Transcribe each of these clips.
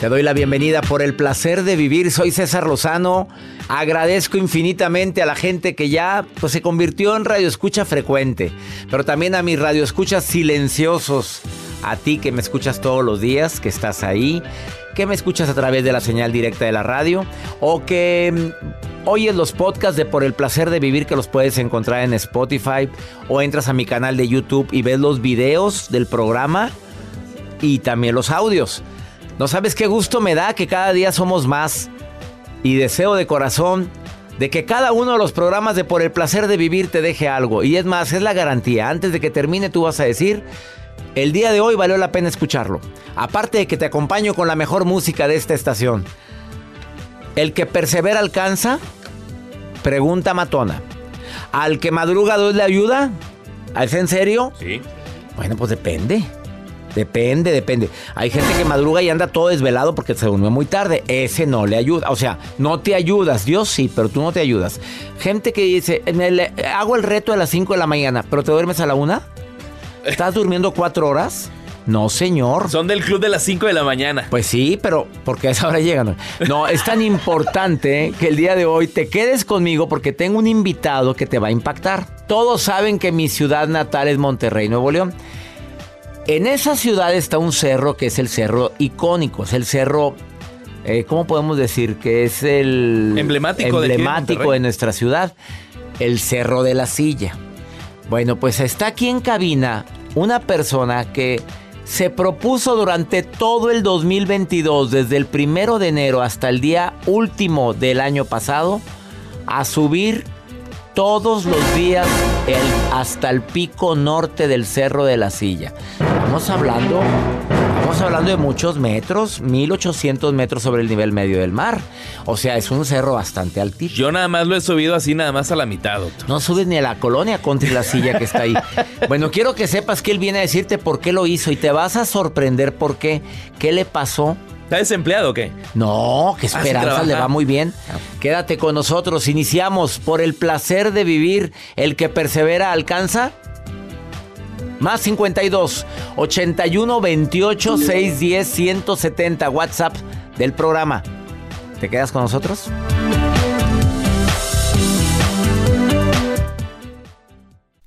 Te doy la bienvenida por el placer de vivir. Soy César Lozano. Agradezco infinitamente a la gente que ya pues, se convirtió en radioescucha frecuente, pero también a mis radioescuchas silenciosos. A ti que me escuchas todos los días, que estás ahí, que me escuchas a través de la señal directa de la radio o que mm, oyes los podcasts de Por el placer de vivir que los puedes encontrar en Spotify o entras a mi canal de YouTube y ves los videos del programa y también los audios. No sabes qué gusto me da que cada día somos más. Y deseo de corazón de que cada uno de los programas de Por el placer de vivir te deje algo. Y es más, es la garantía. Antes de que termine tú vas a decir, el día de hoy valió la pena escucharlo. Aparte de que te acompaño con la mejor música de esta estación. El que persevera alcanza, pregunta matona. Al que madruga Dios le ayuda. ¿Es en serio? Sí. Bueno, pues depende. Depende, depende. Hay gente que madruga y anda todo desvelado porque se durmió muy tarde. Ese no le ayuda. O sea, no te ayudas. Dios sí, pero tú no te ayudas. Gente que dice, hago el reto a las 5 de la mañana, pero te duermes a la 1. ¿Estás durmiendo 4 horas? No, señor. Son del club de las 5 de la mañana. Pues sí, pero porque a esa hora llegan. No, es tan importante que el día de hoy te quedes conmigo porque tengo un invitado que te va a impactar. Todos saben que mi ciudad natal es Monterrey, Nuevo León. En esa ciudad está un cerro que es el cerro icónico, es el cerro, eh, ¿cómo podemos decir? Que es el emblemático, emblemático de, nuestra ciudad, el Cerro de la Silla. Bueno, pues está aquí en cabina una persona que se propuso durante todo el 2022, desde el primero de enero hasta el día último del año pasado, a subir todos los días hasta el pico norte del Cerro de la Silla. Estamos hablando, estamos hablando de muchos metros, 1800 metros sobre el nivel medio del mar. O sea, es un cerro bastante altito. Yo nada más lo he subido así, nada más a la mitad, doctor. No subes ni a la colonia contra la silla que está ahí. bueno, quiero que sepas que él viene a decirte por qué lo hizo y te vas a sorprender por qué, qué le pasó ¿Está desempleado o qué? No, que ah, esperanza le va muy bien. Quédate con nosotros. Iniciamos por el placer de vivir. El que persevera alcanza. Más 52 81 28 610 170 WhatsApp del programa. ¿Te quedas con nosotros?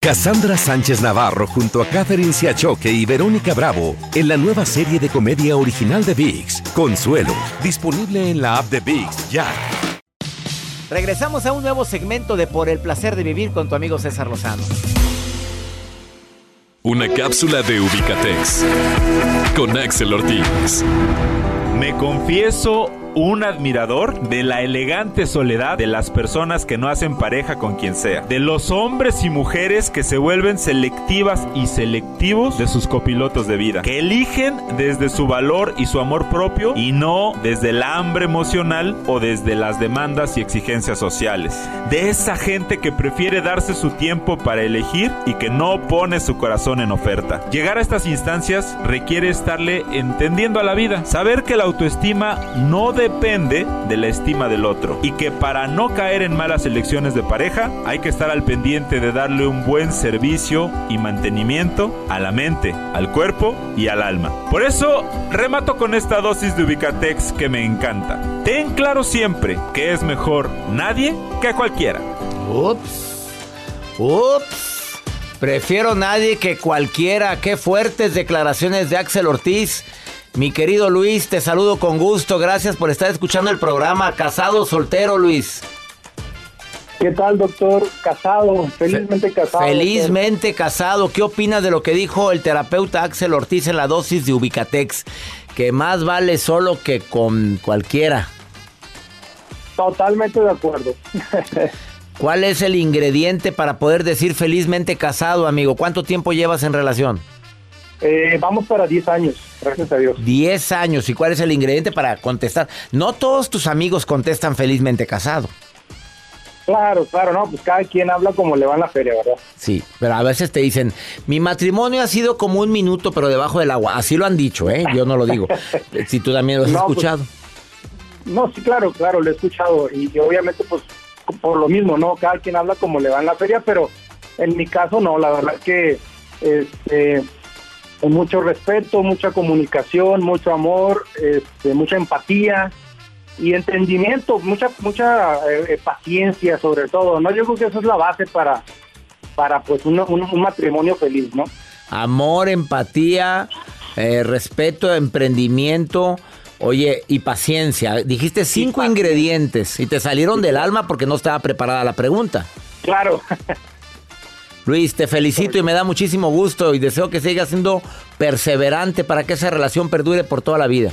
Cassandra Sánchez Navarro junto a Catherine Siachoque y Verónica Bravo en la nueva serie de comedia original de VIX, Consuelo, disponible en la app de VIX ya. Regresamos a un nuevo segmento de Por el placer de vivir con tu amigo César Lozano. Una cápsula de Ubicatex con Axel Ortiz. Me confieso un admirador de la elegante soledad de las personas que no hacen pareja con quien sea, de los hombres y mujeres que se vuelven selectivas y selectivos de sus copilotos de vida, que eligen desde su valor y su amor propio y no desde el hambre emocional o desde las demandas y exigencias sociales, de esa gente que prefiere darse su tiempo para elegir y que no pone su corazón en oferta. Llegar a estas instancias requiere estarle entendiendo a la vida, saber que la autoestima no debe depende de la estima del otro y que para no caer en malas elecciones de pareja hay que estar al pendiente de darle un buen servicio y mantenimiento a la mente, al cuerpo y al alma. Por eso remato con esta dosis de Ubicatex que me encanta. Ten claro siempre que es mejor nadie que cualquiera. Ups. Ups. Prefiero nadie que cualquiera. Qué fuertes declaraciones de Axel Ortiz. Mi querido Luis, te saludo con gusto. Gracias por estar escuchando el programa. Casado, soltero, Luis. ¿Qué tal, doctor? Casado, felizmente casado. Felizmente casado. ¿Qué opinas de lo que dijo el terapeuta Axel Ortiz en la dosis de Ubicatex? Que más vale solo que con cualquiera. Totalmente de acuerdo. ¿Cuál es el ingrediente para poder decir felizmente casado, amigo? ¿Cuánto tiempo llevas en relación? Eh, vamos para 10 años, gracias a Dios. 10 años. ¿Y cuál es el ingrediente para contestar? No todos tus amigos contestan felizmente casado. Claro, claro, no, pues cada quien habla como le va en la feria, ¿verdad? Sí, pero a veces te dicen, mi matrimonio ha sido como un minuto, pero debajo del agua. Así lo han dicho, ¿eh? Yo no lo digo. si tú también lo has No, pues, escuchado. No, sí, claro, claro, lo he escuchado. Y, y obviamente, pues, por lo mismo, ¿no? Cada quien habla como le va en la feria, pero en mi caso, no, la verdad que este, con mucho respeto, mucha comunicación, mucho amor, este, mucha empatía y entendimiento, mucha mucha eh, eh, paciencia sobre todo, ¿no? Yo creo que eso es la base para, para pues, un, un- un matrimonio feliz, ¿no? Amor, empatía, eh, respeto, emprendimiento, oye, y paciencia. Dijiste cinco ingredientes y te salieron del alma porque no estaba preparada la pregunta. Claro. Luis, te felicito y me da muchísimo gusto y deseo que sigas siendo perseverante para que esa relación perdure por toda la vida.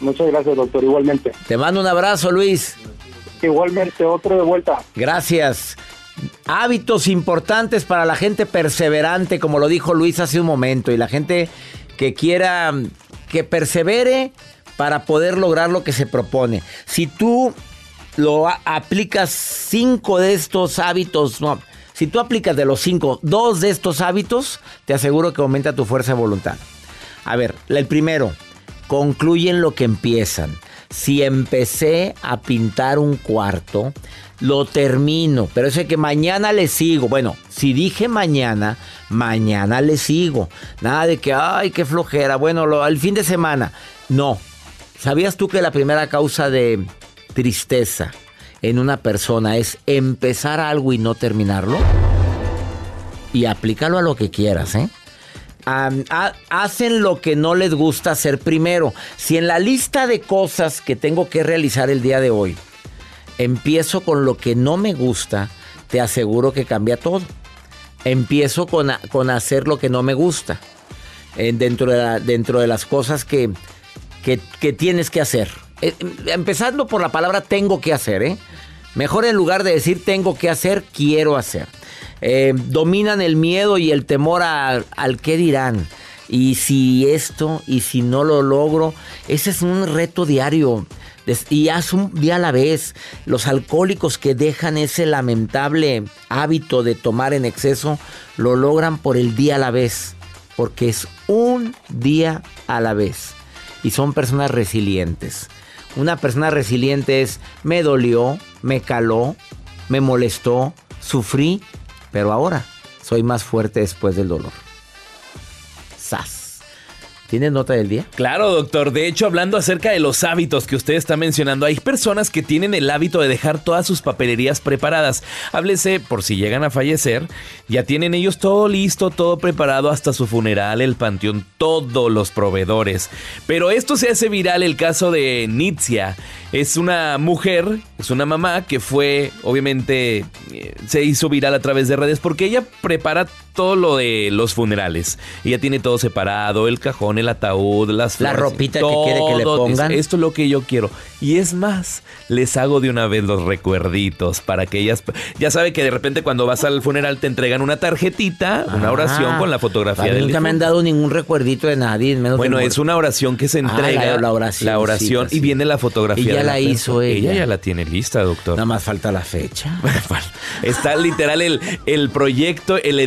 Muchas gracias, doctor, igualmente. Te mando un abrazo, Luis. Igualmente, otro de vuelta. Gracias. Hábitos importantes para la gente perseverante, como lo dijo Luis hace un momento, y la gente que quiera que persevere para poder lograr lo que se propone. Si tú lo aplicas cinco de estos hábitos, no, si tú aplicas de los cinco, dos de estos hábitos, te aseguro que aumenta tu fuerza de voluntad. A ver, el primero, concluyen lo que empiezan. Si empecé a pintar un cuarto, lo termino, pero ese que mañana le sigo. Bueno, si dije mañana, mañana le sigo. Nada de que, ay, qué flojera. Bueno, lo, al fin de semana. No. ¿Sabías tú que la primera causa de tristeza en una persona es empezar algo y no terminarlo? Y aplícalo a lo que quieras, ¿eh? Hacen lo que no les gusta hacer primero. Si en la lista de cosas que tengo que realizar el día de hoy, empiezo con lo que no me gusta, te aseguro que cambia todo. Empiezo con, con hacer lo que no me gusta. eh, dentro, de dentro de las cosas que, que, tienes que hacer. Eh, empezando por la palabra tengo que hacer, ¿eh? Mejor en lugar de decir tengo que hacer, quiero hacer. Eh, dominan el miedo y el temor a- al qué dirán. Y si esto, y si no lo logro, ese es un reto diario. Y haz un día a la vez. Los alcohólicos que dejan ese lamentable hábito de tomar en exceso, lo logran por el día a la vez. Porque es un día a la vez. Y son personas resilientes. Una persona resiliente es, me dolió, me caló, me molestó, sufrí, pero ahora soy más fuerte después del dolor. ¿Tienes nota del día? Claro, doctor. De hecho, hablando acerca de los hábitos que usted está mencionando, hay personas que tienen el hábito de dejar todas sus papelerías preparadas. Háblese por si llegan a fallecer, ya tienen ellos todo listo, todo preparado hasta su funeral, el panteón, todos los proveedores. Pero esto se hace viral el caso de Nitzia. Es una mujer, es una mamá que fue, obviamente, eh, se hizo viral a través de redes porque ella prepara todo lo de los funerales. Ella tiene todo separado, el cajón, el ataúd, las La flores, ropita que quiere que le pongan. Esto es lo que yo quiero. Y es más, les hago de una vez los recuerditos para que ellas... Ya sabe que de repente cuando vas al funeral te entregan una tarjetita, una oración Ah, con la fotografía del Nunca me han dado ningún recuerdito de nadie. menos Bueno, es una oración que se Ah, entrega. la- la oración, La oración sí, y sí. viene la fotografía. Y ya de la persona. hizo ella. ya la tiene lista, doctor. Nada más falta la fecha. Está literal el, el proyecto, el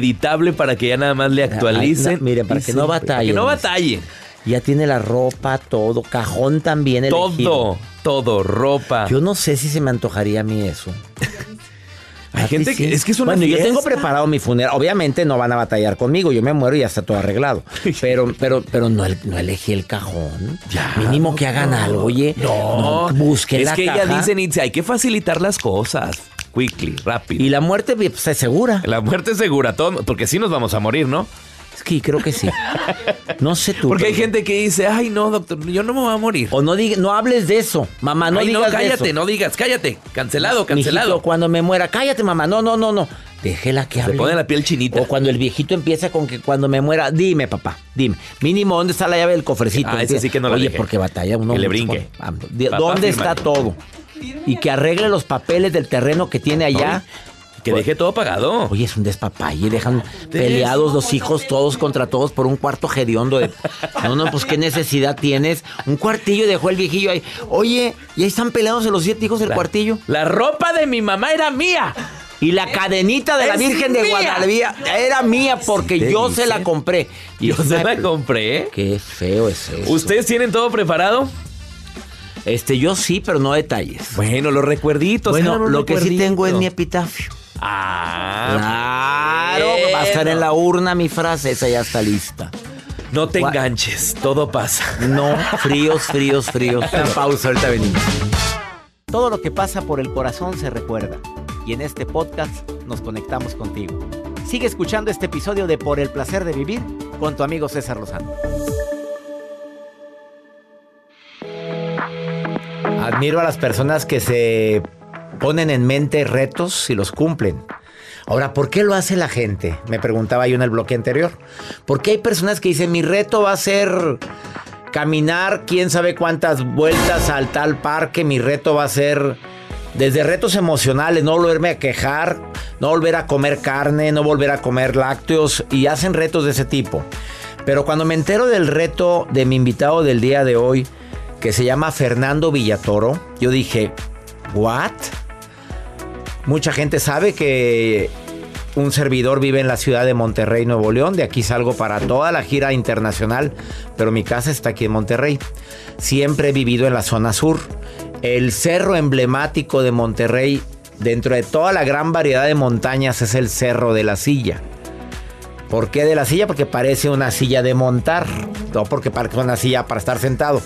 para que ya nada más le actualicen. Ay, no, miren, para que no Para batallen. que no batallen. Ya tiene la ropa, todo, cajón también elegido. Todo, todo, ropa. Yo no sé si se me antojaría a mí eso. Hay ¿A ti gente que es que es una Bueno, yo tengo preparado mi funeral. Obviamente no van a batallar conmigo. Yo me muero y ya está todo arreglado. Pero, pero, pero no, no elegí el cajón. Mínimo que hagan algo, oye. No, busquen es la que caja. ella dice, Nitze, hay que facilitar las cosas. Quickly, rápido. Y la muerte pues, es segura. La muerte es segura, todo, porque sí nos vamos a morir, ¿no? Es que creo que sí. No sé tú. Porque hay gente que dice, ay, no, doctor, yo no me voy a morir. O no, diga, no hables de eso. Mamá, no Ay, digas de cállate, eso. no digas, cállate. Cancelado, Mijito, cancelado. cuando me muera, cállate, mamá. No, no, no, no. Déjela que Se hable. pone la piel chinita. O cuando el viejito empieza con que cuando me muera, dime, papá, dime. Mínimo, ¿dónde está la llave del cofrecito? Ah, ese sí que no la Oye, porque batalla uno. Que le brinque. con- ah, Papá, ¿Dónde está todo? Y que arregle los papeles del terreno que tiene allá. Que deje todo pagado. Oye, es un despapalle, dejan peleados los hijos todos contra todos por un cuarto hediondo de... No, no, pues qué necesidad tienes. Un cuartillo dejó el viejillo ahí. Oye, y ahí están peleados los siete hijos del La- cuartillo. La ropa de mi mamá era mía. Y la cadenita de la Virgen de. Guadalupe era mía porque ¿Qué yo dice? se la compré. Y Yo se la compré. Qué feo es eso. ¿Ustedes tienen todo preparado? Este, yo sí, pero no detalles. Bueno, los recuerditos. Bueno, lo que sí tengo es mi epitafio. Ah, Claro, va a estar en la urna mi frase, esa ya está lista. No te enganches, todo pasa. No, fríos, fríos, fríos. Pausa, ahorita venimos. Todo lo que pasa por el corazón se recuerda. Y en este podcast nos conectamos contigo. Sigue escuchando este episodio de Por el placer de vivir con tu amigo César Lozano. Admiro a las personas que se ponen en mente retos y los cumplen. Ahora, ¿por qué lo hace la gente? Me preguntaba yo en el bloque anterior. Porque hay personas que dicen, mi reto va a ser caminar quién sabe cuántas vueltas al tal parque, mi reto va a ser desde retos emocionales, no volverme a quejar, no volver a comer carne, no volver a comer lácteos y hacen retos de ese tipo. Pero cuando me entero del reto de mi invitado del día de hoy, que se llama Fernando Villatoro, yo dije, ¿what? Mucha gente sabe que un servidor vive en la ciudad de Monterrey, Nuevo León. De aquí salgo para toda la gira internacional, pero mi casa está aquí en Monterrey. Siempre he vivido en la zona sur. El cerro emblemático de Monterrey, dentro de toda la gran variedad de montañas, es el Cerro de la Silla. ¿Por qué de la silla? Porque parece una silla de montar, no porque parece una silla para estar sentado.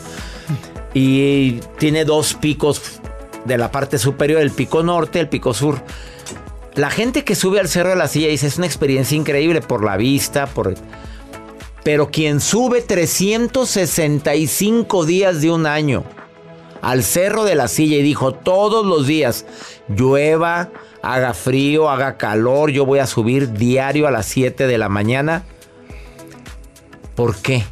Y tiene dos picos de la parte superior, el pico norte, el pico sur. La gente que sube al Cerro de la Silla dice es una experiencia increíble por la vista, por... Pero quien sube 365 días de un año al Cerro de la Silla y dijo todos los días, llueva, haga frío, haga calor, yo voy a subir diario a las 7 de la mañana. ¿Por qué?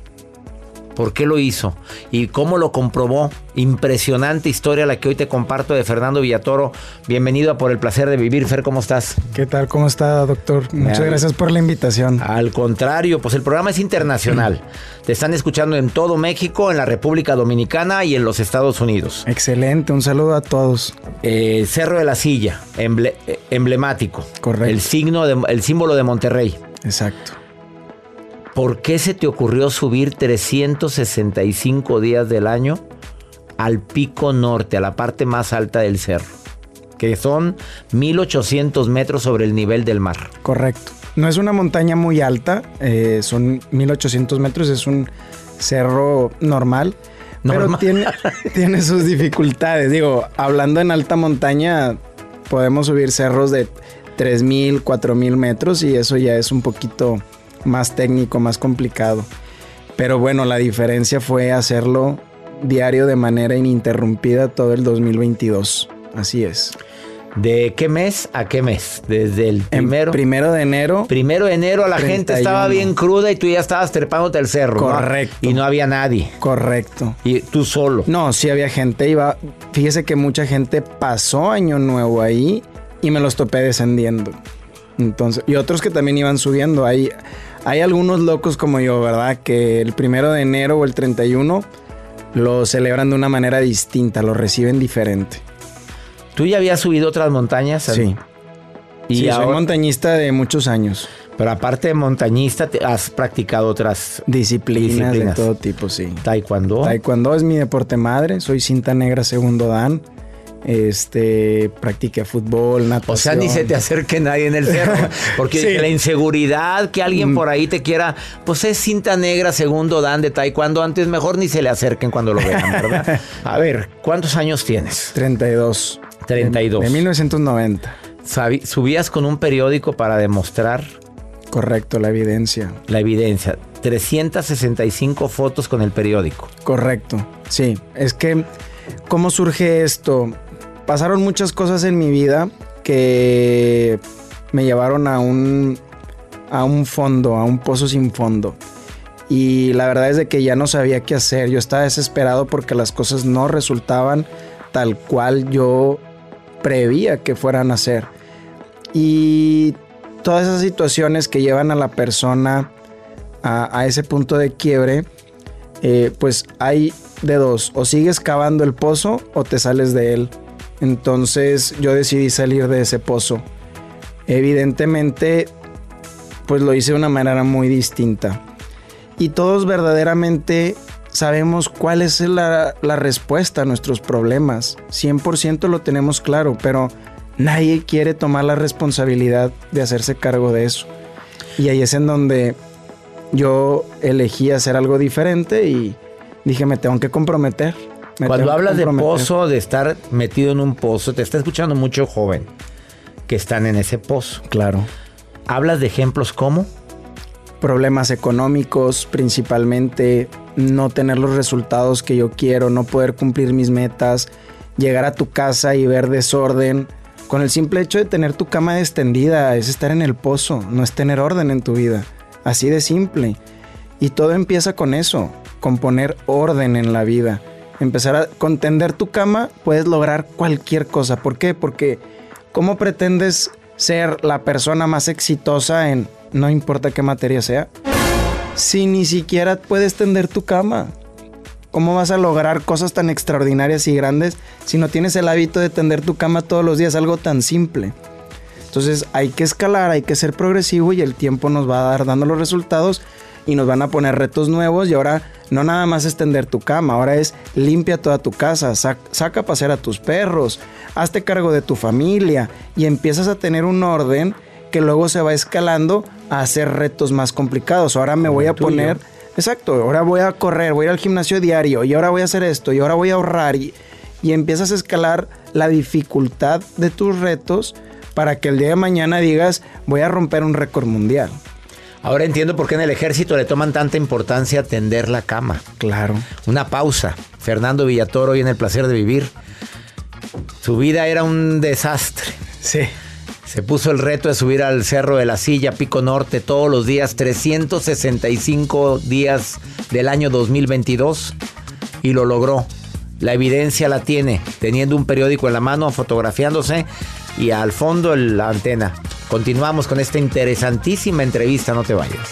¿Por qué lo hizo? ¿Y cómo lo comprobó? Impresionante historia la que hoy te comparto de Fernando Villatoro. Bienvenido a Por el Placer de Vivir. Fer, ¿cómo estás? ¿Qué tal? ¿Cómo está, doctor? Muchas gracias por la invitación. Al contrario, pues el programa es internacional. Te están escuchando en todo México, en la República Dominicana y en los Estados Unidos. Excelente, un saludo a todos. Eh, Cerro de la Silla, emble- eh, emblemático. Correcto. El, signo de- el símbolo de Monterrey. Exacto. ¿Por qué se te ocurrió subir 365 días del año al pico norte, a la parte más alta del cerro? Que son 1800 metros sobre el nivel del mar. Correcto. No es una montaña muy alta, eh, son 1800 metros, es un cerro normal. Pero tiene, tiene sus dificultades. Digo, hablando en alta montaña, podemos subir cerros de 3.000, 4.000 metros y eso ya es un poquito más técnico, más complicado. Pero bueno, la diferencia fue hacerlo diario de manera ininterrumpida todo el 2022. Así es. ¿De qué mes a qué mes? Desde el primero. primero de enero. Primero de enero la gente estaba bien cruda y tú ya estabas trepándote el cerro. Correcto. Y no había nadie. Correcto. Y tú solo. No, sí había gente. Iba. Fíjese que mucha gente pasó año nuevo ahí y me los topé descendiendo. Entonces, y otros que también iban subiendo. Hay, hay algunos locos como yo, ¿verdad? Que el primero de enero o el 31 lo celebran de una manera distinta, lo reciben diferente. ¿Tú ya habías subido otras montañas? Sí. Y sí, soy montañista de muchos años. Pero aparte de montañista, has practicado otras disciplinas, de todo tipo, sí. Taekwondo. Taekwondo es mi deporte madre. Soy cinta negra segundo dan. Este, practiqué fútbol, natación. O sea, ni se te acerque nadie en el cerro. Porque la inseguridad que alguien mm. por ahí te quiera, pues es cinta negra segundo dan de taekwondo. Antes mejor ni se le acerquen cuando lo vean, ¿verdad? A ver, ¿cuántos años tienes? 32. 32. De, 1990. ¿Subías con un periódico para demostrar? Correcto, la evidencia. La evidencia. 365 fotos con el periódico. Correcto, sí. Es que, ¿cómo surge esto? Pasaron muchas cosas en mi vida que me llevaron a un, a un fondo, a un pozo sin fondo. Y la verdad es de que ya no sabía qué hacer. Yo estaba desesperado porque las cosas no resultaban tal cual yo prevía que fueran a ser. Y todas esas situaciones que llevan a la persona a, ese punto de quiebre, eh, pues hay de dos, o sigues cavando el pozo o te sales de él. Entonces yo decidí salir de ese pozo. Evidentemente, pues lo hice de una manera muy distinta. Y todos verdaderamente sabemos cuál es la, respuesta a nuestros problemas. 100% lo tenemos claro, pero nadie quiere tomar la responsabilidad de hacerse cargo de eso. Y ahí es en donde yo elegí hacer algo diferente y dije, me tengo que comprometer. Cuando hablas de pozo, de estar metido en un pozo, te está escuchando mucho joven que están en ese pozo. Claro. ¿Hablas de ejemplos como? Problemas económicos, principalmente no tener los resultados que yo quiero, no poder cumplir mis metas, llegar a tu casa y ver desorden. Con el simple hecho de tener tu cama extendida es estar en el pozo, no es tener orden en tu vida. Así de simple. Y todo empieza con eso, con poner orden en la vida. Empezar a contender tu cama, puedes lograr cualquier cosa. ¿Por qué? Porque ¿cómo pretendes ser la persona más exitosa en no importa qué materia sea? si ni siquiera puedes tender tu cama? ¿Cómo vas a lograr cosas tan extraordinarias y grandes si no tienes el hábito de tender tu cama todos los días? Algo tan simple. Entonces hay que escalar, hay que ser progresivo y el tiempo nos va a dar dando los resultados y nos van a poner retos nuevos y ahora no nada más es tender tu cama, ahora es limpia toda tu casa, saca a pasear a tus perros, hazte cargo de tu familia y empiezas a tener un orden que luego se va escalando a hacer retos más complicados. Ahora me voy a poner, exacto, ahora voy a correr, voy al gimnasio diario y ahora voy a hacer esto y ahora voy a ahorrar y, y empiezas a escalar la dificultad de tus retos para que el día de mañana digas voy a romper un récord mundial. Ahora entiendo por qué en el ejército le toman tanta importancia tender la cama. Claro. Una pausa. Fernando Villatoro hoy en El Placer de Vivir. Su vida era un desastre. Sí. Se puso el reto de subir al Cerro de la Silla, Pico Norte, todos los días, 365 días del año 2022 y lo logró. La evidencia la tiene, teniendo un periódico en la mano, fotografiándose y al fondo la antena. Continuamos con esta interesantísima entrevista, no te vayas.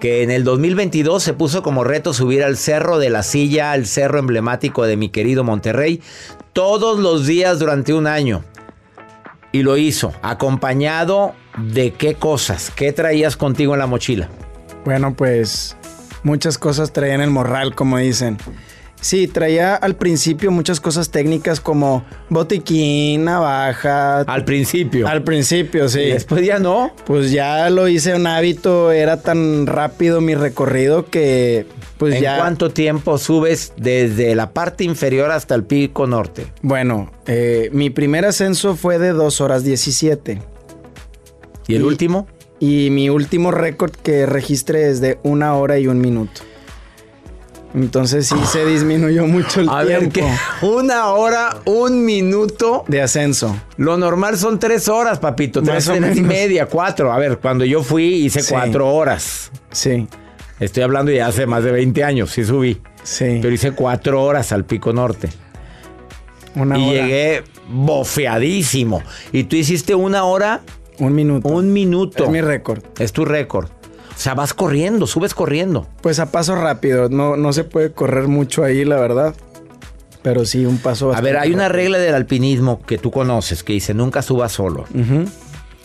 que en el 2022 se puso como reto subir al cerro de la silla, al cerro emblemático de mi querido Monterrey, todos los días durante un año. Y lo hizo, acompañado de qué cosas, qué traías contigo en la mochila. Bueno, pues muchas cosas traía en el morral, como dicen. Sí, traía al principio muchas cosas técnicas como botiquín, navaja. Al principio. Al principio, sí. Y después ya no. Pues ya lo hice un hábito, era tan rápido mi recorrido que pues ¿En ya... cuánto tiempo subes desde la parte inferior hasta el pico norte? Bueno, eh, mi primer ascenso fue de 2 horas 17. ¿Y el último? Y mi último récord que registré es de una hora y un minuto. Entonces sí se disminuyó mucho el A ver, tiempo que una hora, un minuto. de ascenso. Lo normal son tres horas, papito. Tres Más horas y media, cuatro. A ver, cuando yo fui hice Sí. cuatro horas. Sí, Estoy hablando ya hace más de 20 años, sí subí. sí. Pero hice cuatro horas al pico norte. Una y hora. llegué bofeadísimo. Y tú hiciste una hora, Un minuto. un minuto. Es mi récord. Es tu récord. O sea, vas corriendo, subes corriendo. Pues a paso rápido. No, no se puede correr mucho ahí, la verdad. Pero sí, un paso A ver, hay una regla del alpinismo que tú conoces que dice nunca subas solo.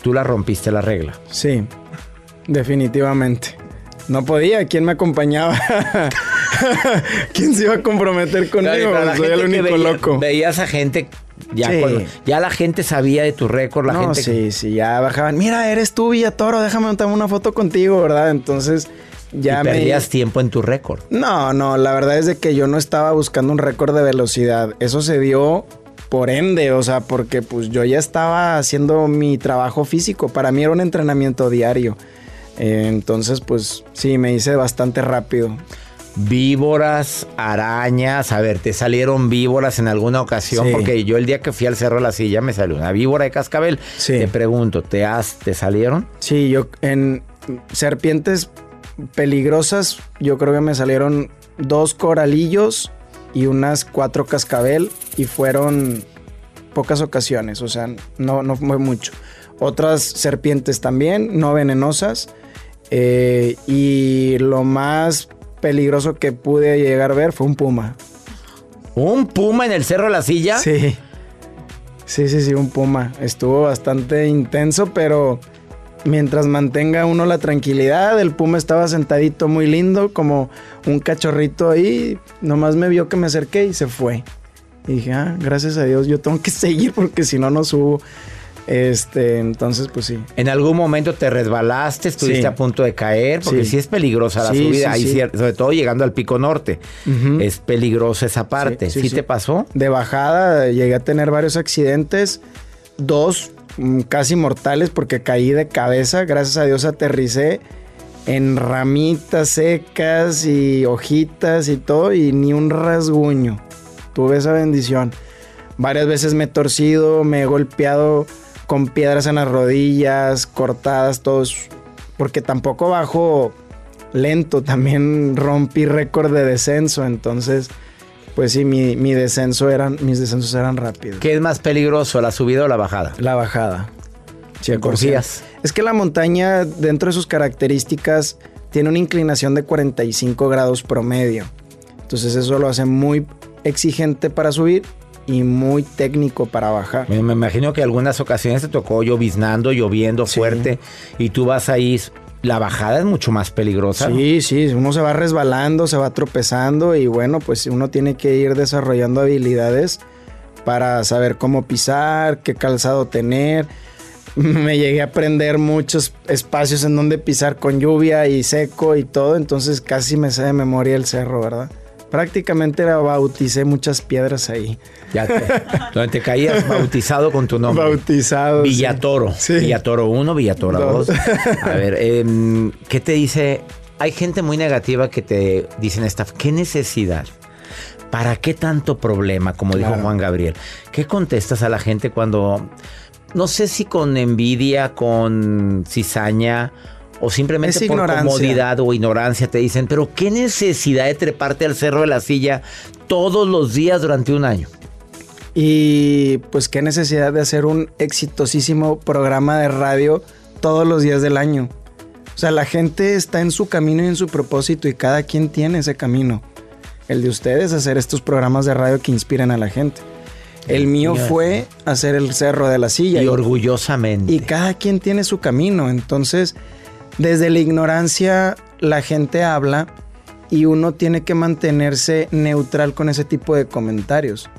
Tú la rompiste la regla. Sí, definitivamente. No podía. ¿Quién me acompañaba? ¿Quién se iba a comprometer conmigo? Soy el único veía- loco. Veías a gente, ya, Sí. ya la gente sabía de tu récord, la no, gente... sí, sí, ya bajaban. Mira, eres tú, Villatoro, déjame tomar una foto contigo, ¿verdad? Entonces, ya y me... perdías tiempo en tu récord. No, no, la verdad es de que yo no estaba buscando un récord de velocidad. Eso se dio por ende, o sea, porque pues yo ya estaba haciendo mi trabajo físico. Para mí era un entrenamiento diario. Eh, entonces, pues sí, me hice bastante rápido. Víboras, arañas, a ver, ¿te salieron víboras en alguna ocasión? Sí. Porque yo el día que fui al Cerro de la Silla me salió una víbora de cascabel. Sí. Te pregunto, ¿te, has, ¿te salieron? Sí, yo en serpientes peligrosas, yo creo que me salieron dos coralillos y unas cuatro cascabel y fueron pocas ocasiones, o sea, no, no fue mucho. Otras serpientes también, no venenosas. eh, y lo más peligroso que pude llegar a ver fue un puma. ¿Un puma en el Cerro de la Silla? Sí. Sí, sí, sí, un puma. Estuvo bastante intenso, pero mientras mantenga uno la tranquilidad, el puma estaba sentadito muy lindo, como un cachorrito ahí. Nomás me vio que me acerqué y se fue. Y dije, ah, gracias a Dios, yo tengo que seguir porque si no, no subo. Este, entonces, pues sí. ¿En algún momento te resbalaste, estuviste Sí. a punto de caer? Porque Sí. sí, es peligrosa la Sí, subida, ahí sobre todo llegando al pico norte. Es peligrosa esa parte. ¿Sí, sí, sí. te pasó? De bajada llegué a tener varios accidentes, dos mm, casi mortales porque caí de cabeza, gracias a Dios aterricé en ramitas secas y hojitas y todo y ni un rasguño. Tuve esa bendición. Varias veces me he torcido, me he golpeado con piedras en las rodillas, cortadas, todos, porque tampoco bajo lento, también rompí récord de descenso, entonces pues sí, mi, mi descenso eran, mis descensos eran rápidos. ¿Qué es más peligroso, la subida o la bajada? La bajada. ¿Te confías? Es que la montaña, dentro de sus características, tiene una inclinación de 45 grados promedio. Entonces eso lo hace muy exigente para subir y muy técnico para bajar. Me, me imagino que algunas ocasiones te tocó lloviznando, lloviendo Sí. fuerte y tú vas ahí. La bajada es mucho más peligrosa. ¿no? Sí, sí, uno se va resbalando, se va tropezando y bueno, pues uno tiene que ir desarrollando habilidades para saber cómo pisar, qué calzado tener. Me llegué a aprender muchos espacios en donde pisar con lluvia y seco y todo, entonces casi me sé de memoria el cerro, ¿verdad? Prácticamente bauticé muchas piedras ahí. Ya te, donde te caías bautizado con tu nombre. Bautizado. Villatoro. Sí. Villatoro 1, Villatoro Dos. 2. A ver, em, ¿qué te dice? Hay gente muy negativa que te dicen esta, ¿qué necesidad? ¿Para qué tanto problema? Como dijo. Juan Gabriel. ¿Qué contestas a la gente cuando, no sé si con envidia, con cizaña o simplemente Es por ignorancia. comodidad o ignorancia te dicen, pero qué necesidad de treparte al cerro de la silla todos los días durante un año? Y pues qué necesidad de hacer un exitosísimo programa de radio todos los días del año. O sea, la gente está en su camino y en su propósito y cada quien tiene ese camino. El de ustedes hacer estos programas de radio que inspiran a la gente. El mío mío fue hacer el Cerro de la Silla. Y orgullosamente. Y cada quien tiene su camino. Entonces, desde la ignorancia, la gente habla y uno tiene que mantenerse neutral con ese tipo de comentarios.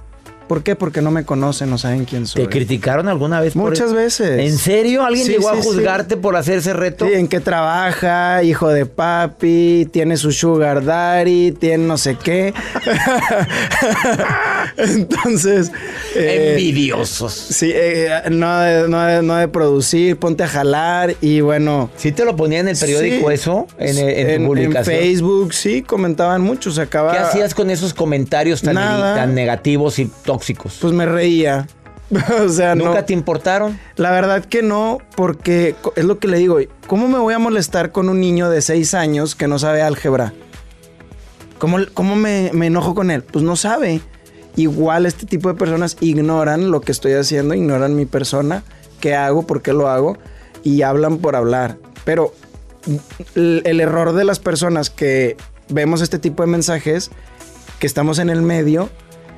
¿Por qué? Porque no me conocen, no saben quién soy. ¿Te criticaron alguna vez? por- Muchas veces. ¿En serio? ¿Alguien Sí, llegó a sí. juzgarte por hacer ese reto? Sí, en qué trabaja, hijo de papi, tiene su sugar daddy, tiene no sé qué. Entonces... eh, Envidiosos. Sí, eh, no, de, no, de- no ha de producir, ponte a jalar y bueno... ¿Sí te lo ponía en el periódico eso? En, en tu publicación. Facebook, sí, comentaban mucho, se acaba... ¿Qué hacías con esos comentarios tan, Nada. tan negativos y tóxicos? Pues me reía. o sea, ¿Nunca no. te importaron? La verdad que no, porque es lo que le digo. ¿Cómo me voy a molestar con un niño de 6 años que no sabe álgebra? ¿Cómo, cómo me, me enojo con él? Pues no sabe. Igual este tipo de personas ignoran lo que estoy haciendo, ignoran mi persona, qué hago, por qué lo hago, y hablan por hablar. Pero el, el error de las personas que vemos este tipo de mensajes, que estamos en el medio,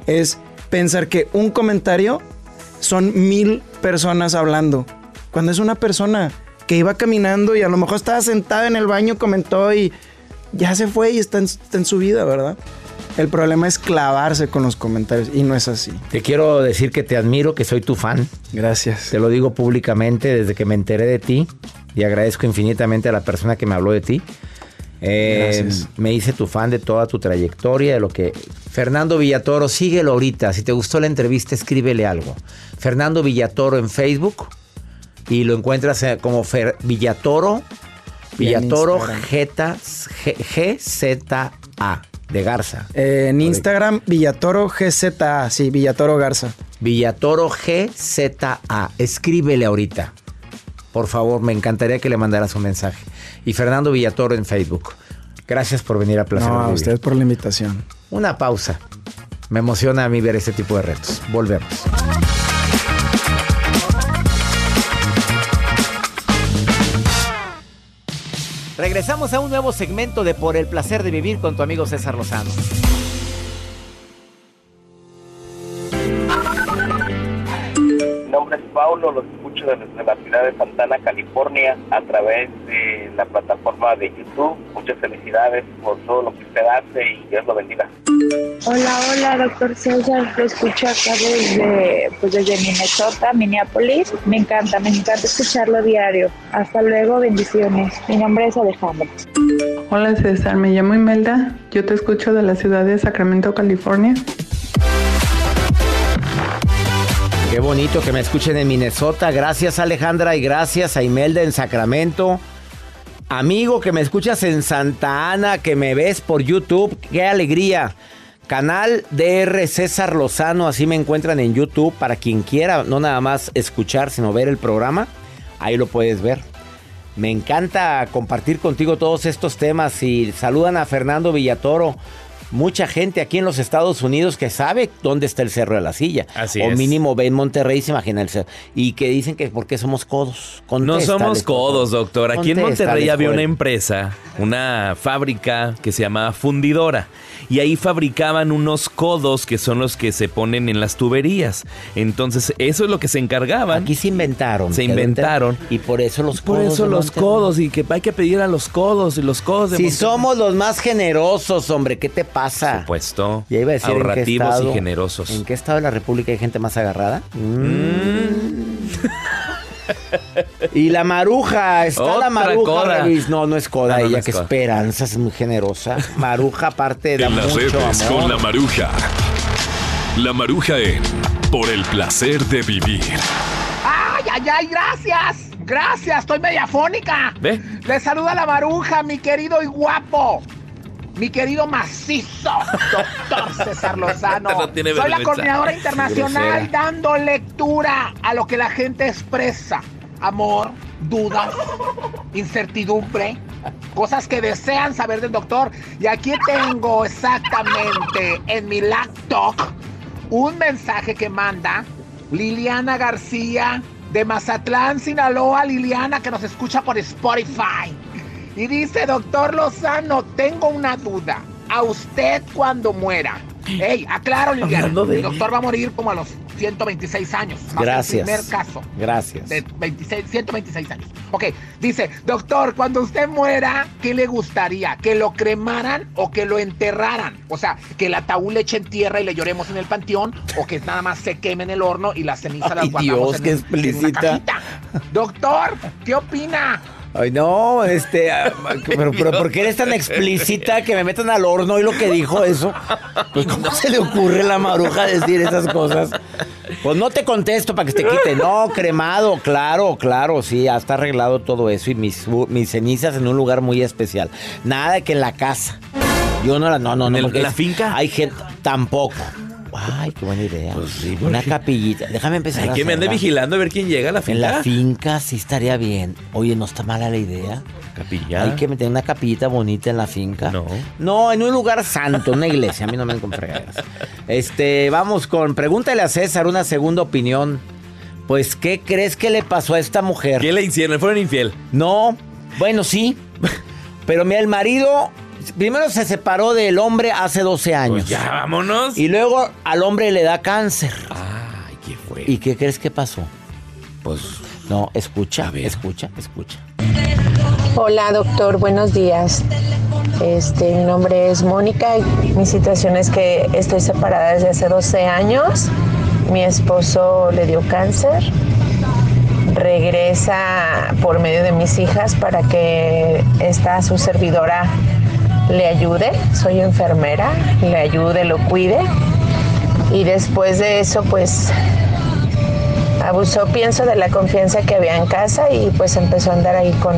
es pensar que un comentario son mil personas hablando. Cuando es una persona que iba caminando y a lo mejor estaba sentada en el baño, comentó y ya se fue y está en, está en su vida, ¿verdad? El problema es clavarse con los comentarios y no es así. Te quiero decir que te admiro, que soy tu fan. Gracias. Te lo digo públicamente desde que me enteré de ti y agradezco infinitamente a la persona que me habló de ti. Eh, Gracias. me hice tu fan de toda tu trayectoria, de lo que... Fernando Villatoro, síguelo ahorita. Si te gustó la entrevista, escríbele algo. Fernando Villatoro en Facebook y lo encuentras eh, como Fer- Villatoro, Villatoro GZA de Garza. Eh, en Instagram, Villatoro GZA, sí, Villatoro Garza. Villatoro GZA. Escríbele ahorita. Por favor, me encantaría que le mandaras un mensaje. Y Fernando Villatoro en Facebook. Gracias por venir a Placer No, a ustedes por la invitación. Una pausa. Me emociona a mí ver este tipo de retos. Volvemos. Regresamos a un nuevo segmento de Por el placer de vivir con tu amigo César Lozano. Mi nombre es Paulo, los escucho desde la ciudad de Santana, California, a través de la plataforma de YouTube. Muchas felicidades por todo lo que usted hace y Dios lo bendiga. Hola, hola, doctor César. Lo escucho acá desde, pues desde Minnesota, Minneapolis. Me encanta, me encanta escucharlo diario. Hasta luego, bendiciones. Mi nombre es Alejandra. Hola César, me llamo Imelda. Yo te escucho de la ciudad de Sacramento, California. Qué bonito que me escuchen en Minnesota. Gracias Alejandra y gracias a Imelda en Sacramento. Amigo que me escuchas en Santa Ana, que me ves por YouTube. Qué alegría. Canal DR César Lozano, así me encuentran en YouTube para quien quiera, no nada más escuchar, sino ver el programa. Ahí lo puedes ver. Me encanta compartir contigo todos estos temas y saludan a Fernando Villatoro. Mucha gente aquí en los Estados Unidos que sabe dónde está el Cerro de la Silla. Así o es. mínimo ve en Monterrey, se imagina el cerro. Y que dicen que porque somos codos. No somos por codos, doctor. Aquí en Monterrey había una empresa, una fábrica que se llamaba Fundidora. Y ahí fabricaban unos codos que son los que se ponen en las tuberías. Entonces, eso es lo que se encargaban. Aquí se inventaron. Se inventaron. Y por eso los Por codos. eso de los Monterrey. codos y que hay que pedir a los codos y los codos de Si Monterrey. somos los más generosos, hombre, ¿qué te pasa? Supuesto. Ya iba a decir en qué Ahorrativos estado- y generosos. ¿En qué estado de la República hay gente más agarrada? Mm. y la maruja, está Otra la maruja. No, no es coda, Ah, no, no ella es que coda. esperanza, es muy generosa. Maruja aparte da En las mucho redes amor. con la maruja. La maruja en Por el placer de vivir. ¡Ay, ay, ay! ¡Gracias! ¡Gracias! Estoy mediafónica. ¿Ve? Le saluda la maruja, mi querido y guapo. Mi querido macizo, doctor César Lozano. No tiene Soy la coordinadora internacional dando lectura a lo que la gente expresa. Amor, dudas, incertidumbre, cosas que desean saber del doctor. Y aquí tengo exactamente en mi laptop un mensaje que manda Liliana García de Mazatlán, Sinaloa. Liliana que nos escucha por Spotify. Y dice, doctor Lozano, tengo una duda. A usted cuando muera. Ey, aclaro, Liliana. De- El doctor va a morir como a los 126 años. Gracias. Primer caso. Gracias. De 26, 126 años. Ok, dice, doctor, cuando usted muera, ¿qué le gustaría? ¿Que lo cremaran o que lo enterraran? O sea, que el ataúd le echen tierra y le lloremos en el panteón o que nada más se queme en el horno y la ceniza la Ay, guardamos Dios, en, qué un- en una explícita. Doctor, ¿qué opina? Ay, no, este, ah, pero, pero ¿por qué eres tan explícita que me metan al horno y lo que dijo eso? Pues, ¿cómo se le ocurre a la maruja decir esas cosas? Pues no te contesto para que te quite. No, cremado, claro, claro, sí, ya está arreglado todo eso y mis, mis cenizas en un lugar muy especial. Nada que en la casa. Yo no la, no, no, no. ¿En la finca? Hay gente, tampoco. Ay, qué buena idea. Una capillita. Déjame empezar Hay a que me ande hacerla. vigilando a ver quién llega a la finca. En la finca sí estaría bien. Oye, no está mala la idea. Capilla. Hay que meter una capillita bonita en la finca. No. No, en un lugar santo, una iglesia. A mí no me fregaderas. Este, vamos con pregúntale a César una segunda opinión. Pues, ¿qué crees que le pasó a esta mujer? ¿Qué le hicieron? ¿Le fueron infiel? No, bueno, sí. Pero mira, el marido primero se separó del hombre hace 12 años. Pues ya, vámonos. Y luego al hombre le da cáncer. Ay, ¿qué fue? ¿Y qué crees que pasó? Pues. No, escucha, escucha, escucha. Hola doctor, buenos días. Este, mi nombre es Mónica y mi situación es que estoy separada desde hace 12 años. Mi esposo le dio cáncer. Regresa por medio de mis hijas para que esta su servidora le ayude. Soy enfermera, le ayude, lo cuide. Y después de eso, pues abusó, pienso, de la confianza que había en casa y pues empezó a andar ahí con,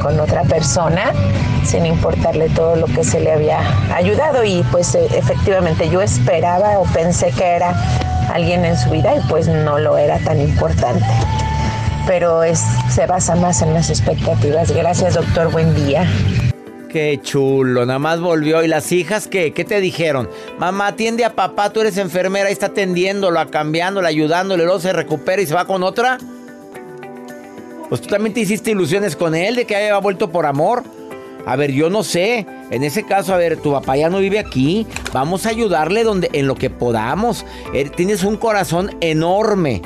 con otra persona sin importarle todo lo que se le había ayudado y pues eh, efectivamente yo esperaba o pensé que era alguien en su vida y pues no lo era tan importante. Pero es, se basa más en las expectativas. Gracias doctor, buen día. Qué chulo, nada más volvió. ¿Y las hijas qué? ¿Qué te dijeron? Mamá, atiende a papá, tú eres enfermera, ahí está atendiéndolo, cambiándole, ayudándole, luego se recupera y se va con otra. Pues tú también te hiciste ilusiones con él de que haya vuelto por amor. A ver, yo no sé. En ese caso, a ver, tu papá ya no vive aquí. Vamos a ayudarle donde, en lo que podamos. Él- tienes un corazón enorme.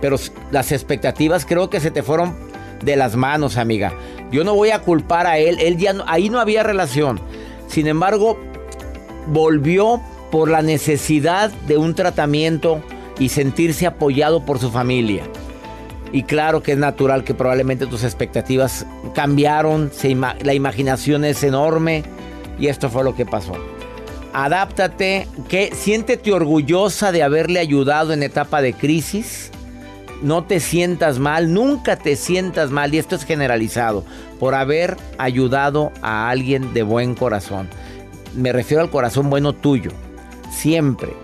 Pero las expectativas creo que se te fueron de las manos, amiga. Yo no voy a culpar a él. Él ya no- ahí no había relación. Sin embargo, volvió por la necesidad de un tratamiento y sentirse apoyado por su familia. Y claro que es natural que probablemente tus expectativas cambiaron, se la imaginación es enorme y esto fue lo que pasó. Adáptate, que siéntete orgullosa de haberle ayudado en etapa de crisis. No te sientas mal, nunca te sientas mal, y esto es generalizado, por haber ayudado a alguien de buen corazón. Me refiero al corazón bueno tuyo. Siempre,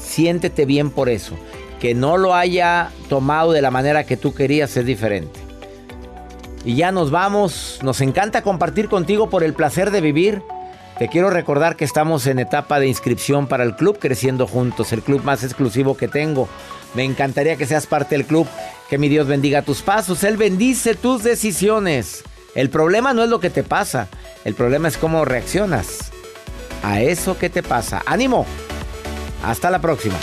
siéntete bien por eso. Que no lo haya tomado de la manera que tú querías es diferente. Y ya nos vamos. Nos encanta compartir contigo por el placer de vivir. Te quiero recordar que estamos en etapa de inscripción para el club Creciendo Juntos, el club más exclusivo que tengo. Me encantaría que seas parte del club. Que mi Dios bendiga tus pasos. Él bendice tus decisiones. El problema no es lo que te pasa. El problema es cómo reaccionas a eso que te pasa. ¡Ánimo! Hasta la próxima.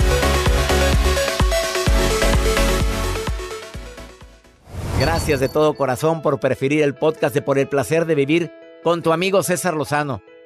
Gracias de todo corazón por preferir el podcast de Por el placer de vivir con tu amigo César Lozano.